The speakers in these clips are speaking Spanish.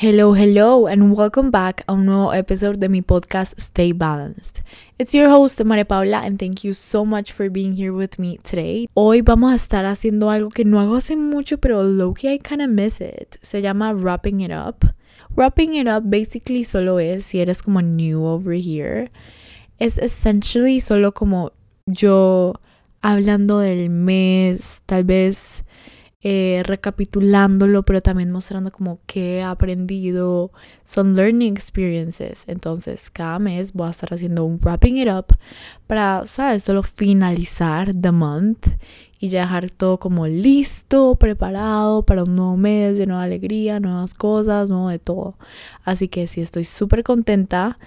Hello, hello, and welcome back a un nuevo episodio de mi podcast Stay Balanced. It's your host, María Paula, and thank you so much for being here with me today. Hoy vamos a estar haciendo algo que no hago hace mucho, pero low-key I kinda miss it. Se llama Wrapping It Up. Wrapping It Up basically solo es, si eres como new over here, es essentially solo como yo hablando del mes, tal vez eh, recapitulándolo, pero también mostrando como qué he aprendido. Son learning experiences. Entonces, cada mes voy a estar haciendo un wrapping it up para, ¿sabes? Solo finalizar the month y ya dejar todo como listo, preparado para un nuevo mes de nueva alegría, nuevas cosas, nuevo de todo. Así que sí, estoy súper contenta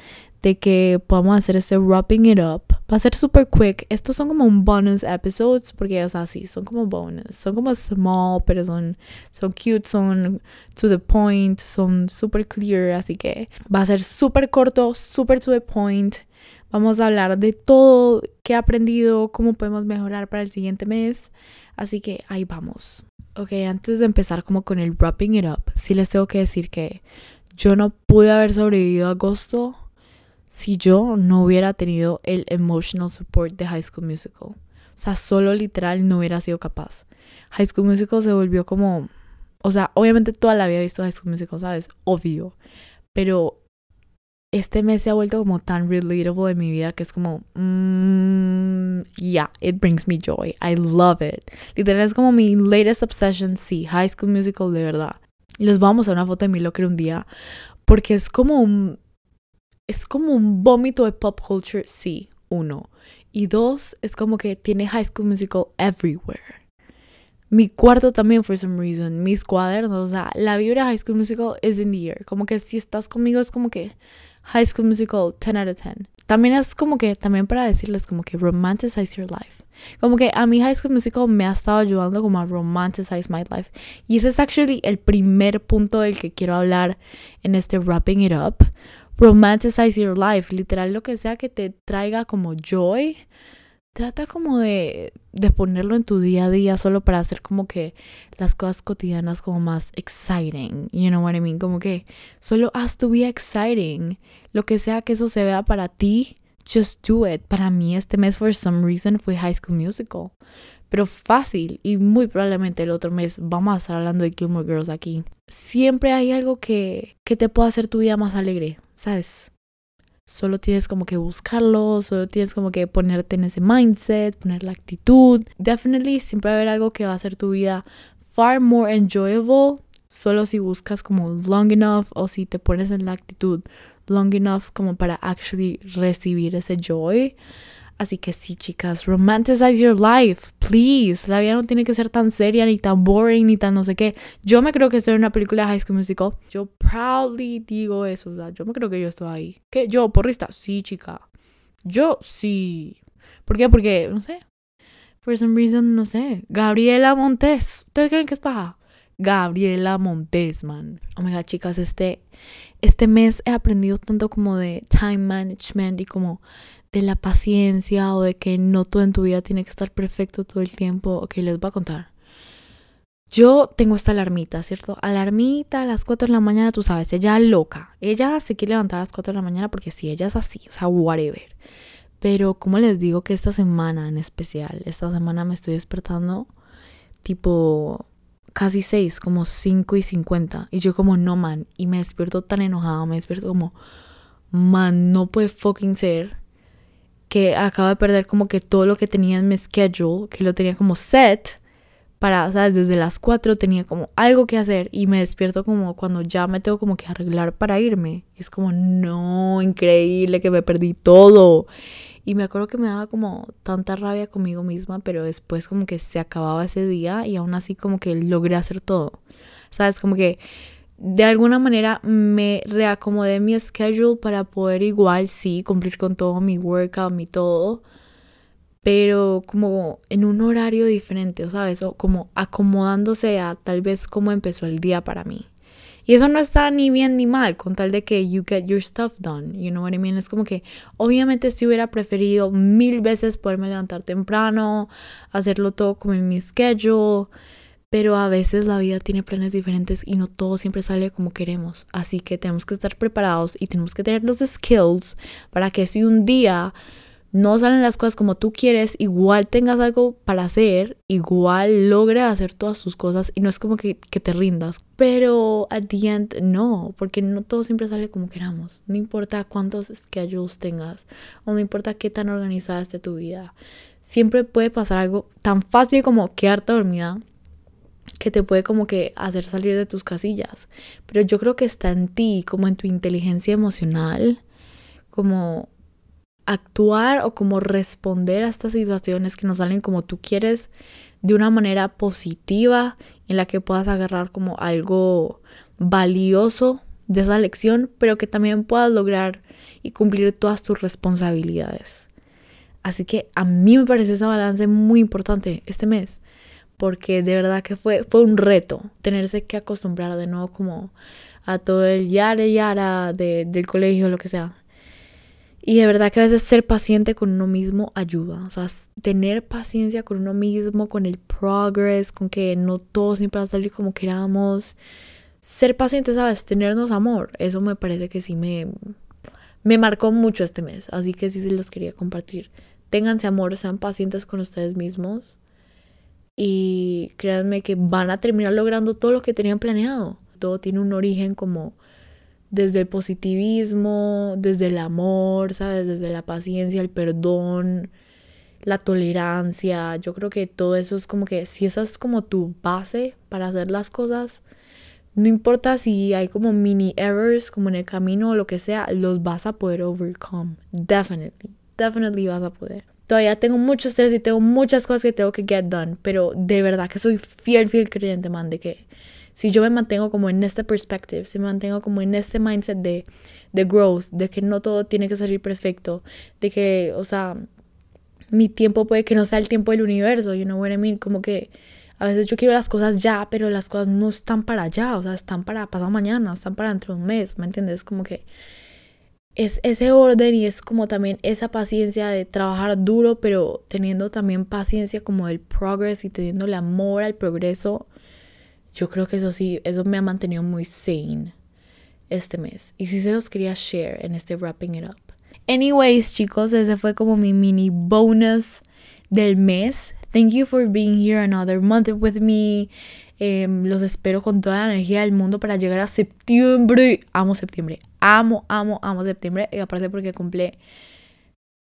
de que podamos hacer este wrapping it up. Va a ser super quick. Estos son como un bonus episodes porque, o sea, sí, son como bonus. Son como small, pero son, son cute, son to the point, son super clear. Así que va a ser súper corto, súper to the point. Vamos a hablar de todo que he aprendido, cómo podemos mejorar para el siguiente mes. Así que ahí vamos. Ok, antes de empezar como con el wrapping it up, sí les tengo que decir que yo no pude haber sobrevivido a agosto si yo no hubiera tenido el emotional support de High School Musical. O sea, solo literal no hubiera sido capaz. High School Musical se volvió como... O sea, obviamente toda la había visto High School Musical, ¿sabes? Obvio. Pero este mes se ha vuelto como tan relatable en mi vida que es como... Mmm, yeah, it brings me joy. I love it. Literal es como mi latest obsession, sí. High School Musical, de verdad. Les vamos a una foto de mi locker un día porque es como un es como un vómito de pop culture, sí, uno. Y dos, es como que tiene High School Musical everywhere. Mi cuarto también, for some reason, mis cuadernos, o sea, la vibra High School Musical is in the air. Como que si estás conmigo es como que High School Musical 10 out of 10. También es como que, también para decirles como que romanticize your life. Como que a mi High School Musical me ha estado ayudando como a romanticize my life. Y ese es actually el primer punto del que quiero hablar en este Wrapping It Up romanticize your life, literal lo que sea que te traiga como joy, trata como de, de ponerlo en tu día a día solo para hacer como que las cosas cotidianas como más exciting, you know what I mean, como que solo haz tu vida exciting, lo que sea que eso se vea para ti, just do it. Para mí este mes for some reason fue High School Musical, pero fácil y muy probablemente el otro mes vamos a estar hablando de Gilmore Girls aquí. Siempre hay algo que, que te pueda hacer tu vida más alegre. ¿Sabes? Solo tienes como que buscarlo, solo tienes como que ponerte en ese mindset, poner la actitud. Definitely siempre va a haber algo que va a hacer tu vida far more enjoyable solo si buscas como long enough o si te pones en la actitud long enough como para actually recibir ese joy. Así que sí, chicas, romanticize your life, please. La vida no tiene que ser tan seria, ni tan boring, ni tan no sé qué. Yo me creo que estoy en una película de High School Musical. Yo proudly digo eso, o yo me creo que yo estoy ahí. ¿Qué? ¿Yo, porrista? Sí, chica. Yo sí. ¿Por qué? Porque, no sé. For some reason, no sé. Gabriela Montes. ¿Ustedes creen que es paja? Gabriela Montes, man. Oh my god, chicas, este, este mes he aprendido tanto como de time management y como de la paciencia o de que no todo en tu vida tiene que estar perfecto todo el tiempo. Ok, les voy a contar. Yo tengo esta alarmita, ¿cierto? Alarmita a las 4 de la mañana, tú sabes, ella loca. Ella se quiere levantar a las 4 de la mañana porque sí, ella es así, o sea, whatever. Pero como les digo que esta semana en especial, esta semana me estoy despertando tipo casi 6, como 5 y 50. Y yo como, no, man. Y me despierto tan enojada, me despierto como, man, no puede fucking ser que acabo de perder como que todo lo que tenía en mi schedule, que lo tenía como set para, ¿sabes? Desde las 4 tenía como algo que hacer y me despierto como cuando ya me tengo como que arreglar para irme. Y es como, no, increíble que me perdí todo. Y me acuerdo que me daba como tanta rabia conmigo misma, pero después como que se acababa ese día y aún así como que logré hacer todo. ¿Sabes? Como que de alguna manera me reacomodé mi schedule para poder igual, sí, cumplir con todo mi workout, mi todo, pero como en un horario diferente, ¿sabes? O como acomodándose a tal vez cómo empezó el día para mí. Y eso no está ni bien ni mal, con tal de que you get your stuff done, you know what I mean? Es como que obviamente si hubiera preferido mil veces poderme levantar temprano, hacerlo todo como en mi schedule, pero a veces la vida tiene planes diferentes y no todo siempre sale como queremos. Así que tenemos que estar preparados y tenemos que tener los skills para que si un día no salen las cosas como tú quieres, igual tengas algo para hacer, igual logres hacer todas tus cosas y no es como que, que, te rindas. Pero at the end, no, porque no todo siempre sale como queramos. No importa cuántos schedules tengas o no importa qué tan organizada esté tu vida. Siempre puede pasar algo tan fácil como quedarte dormida que te puede como que hacer salir de tus casillas. Pero yo creo que está en ti, como en tu inteligencia emocional, como actuar o como responder a estas situaciones que no salen como tú quieres de una manera positiva en la que puedas agarrar como algo valioso de esa lección, pero que también puedas lograr y cumplir todas tus responsabilidades. Así que a mí me pareció ese balance muy importante este mes, porque de verdad que fue, fue un reto tenerse que acostumbrar de nuevo como a todo el yara yara de, del colegio, lo que sea. Y de verdad que a veces ser paciente con uno mismo ayuda. O sea, tener paciencia con uno mismo, con el progress, con que no todo siempre va a salir como queramos. Ser paciente, ¿sabes? Tenernos amor. Eso me parece que sí me, me marcó mucho este mes. Así que sí se los quería compartir. Ténganse amor, sean pacientes con ustedes mismos. Y créanme que van a terminar logrando todo lo que tenían planeado. Todo tiene un origen como desde el positivismo, desde el amor, ¿sabes? Desde la paciencia, el perdón, la tolerancia. Yo creo que todo eso es como que si esa es como tu base para hacer las cosas, no importa si hay como mini errors como en el camino o lo que sea, los vas a poder overcome. Definitely, definitely vas a poder. Todavía tengo mucho estrés y tengo muchas cosas que tengo que get done, pero de verdad que soy fiel, fiel creyente, man, de que si yo me mantengo como en este perspective, si me mantengo como en este mindset de, de growth, de que no todo tiene que salir perfecto, de que, o sea, mi tiempo puede que no sea el tiempo del universo, you know what I mean? Como que a veces yo quiero las cosas ya, pero las cosas no están para allá, o sea, están para pasado mañana, están para dentro de un mes, ¿me entiendes? Como que es ese orden y es como también esa paciencia de trabajar duro, pero teniendo también paciencia como del progress y teniendo el amor al progreso yo creo que eso sí, eso me ha mantenido muy sane este mes. Y sí se los quería share en este Wrapping It Up. Anyways, chicos, ese fue como mi mini bonus del mes. Thank you for being here another month with me. Em, los espero con toda la energía del mundo para llegar a septiembre. Amo septiembre. Amo, amo, amo septiembre. Y aparte porque cumple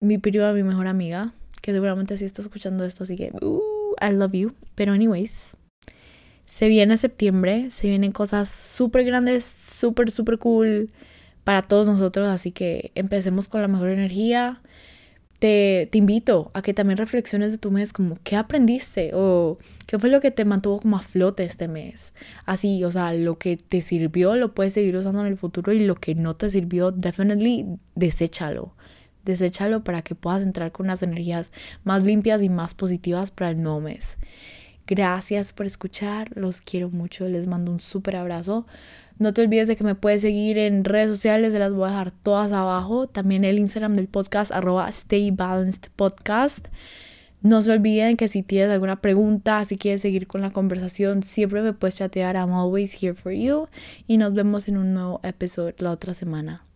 mi prima, mi mejor amiga, que seguramente sí está escuchando esto, así que uh, I love you. Pero anyways, se viene septiembre, se vienen cosas súper grandes, súper, súper cool para todos nosotros, así que empecemos con la mejor energía. Te, te, invito a que también reflexiones de tu mes, como qué aprendiste o qué fue lo que te mantuvo como a flote este mes. Así, o sea, lo que te sirvió lo puedes seguir usando en el futuro y lo que no te sirvió, definitely deséchalo. Deséchalo para que puedas entrar con unas energías más limpias y más positivas para el nuevo mes. Gracias por escuchar, los quiero mucho, les mando un súper abrazo. No te olvides de que me puedes seguir en redes sociales, se las voy a dejar todas abajo. También el Instagram del podcast, arroba Stay Balanced Podcast. No se olviden que si tienes alguna pregunta, si quieres seguir con la conversación, siempre me puedes chatear. I'm always here for you. Y nos vemos en un nuevo episodio la otra semana.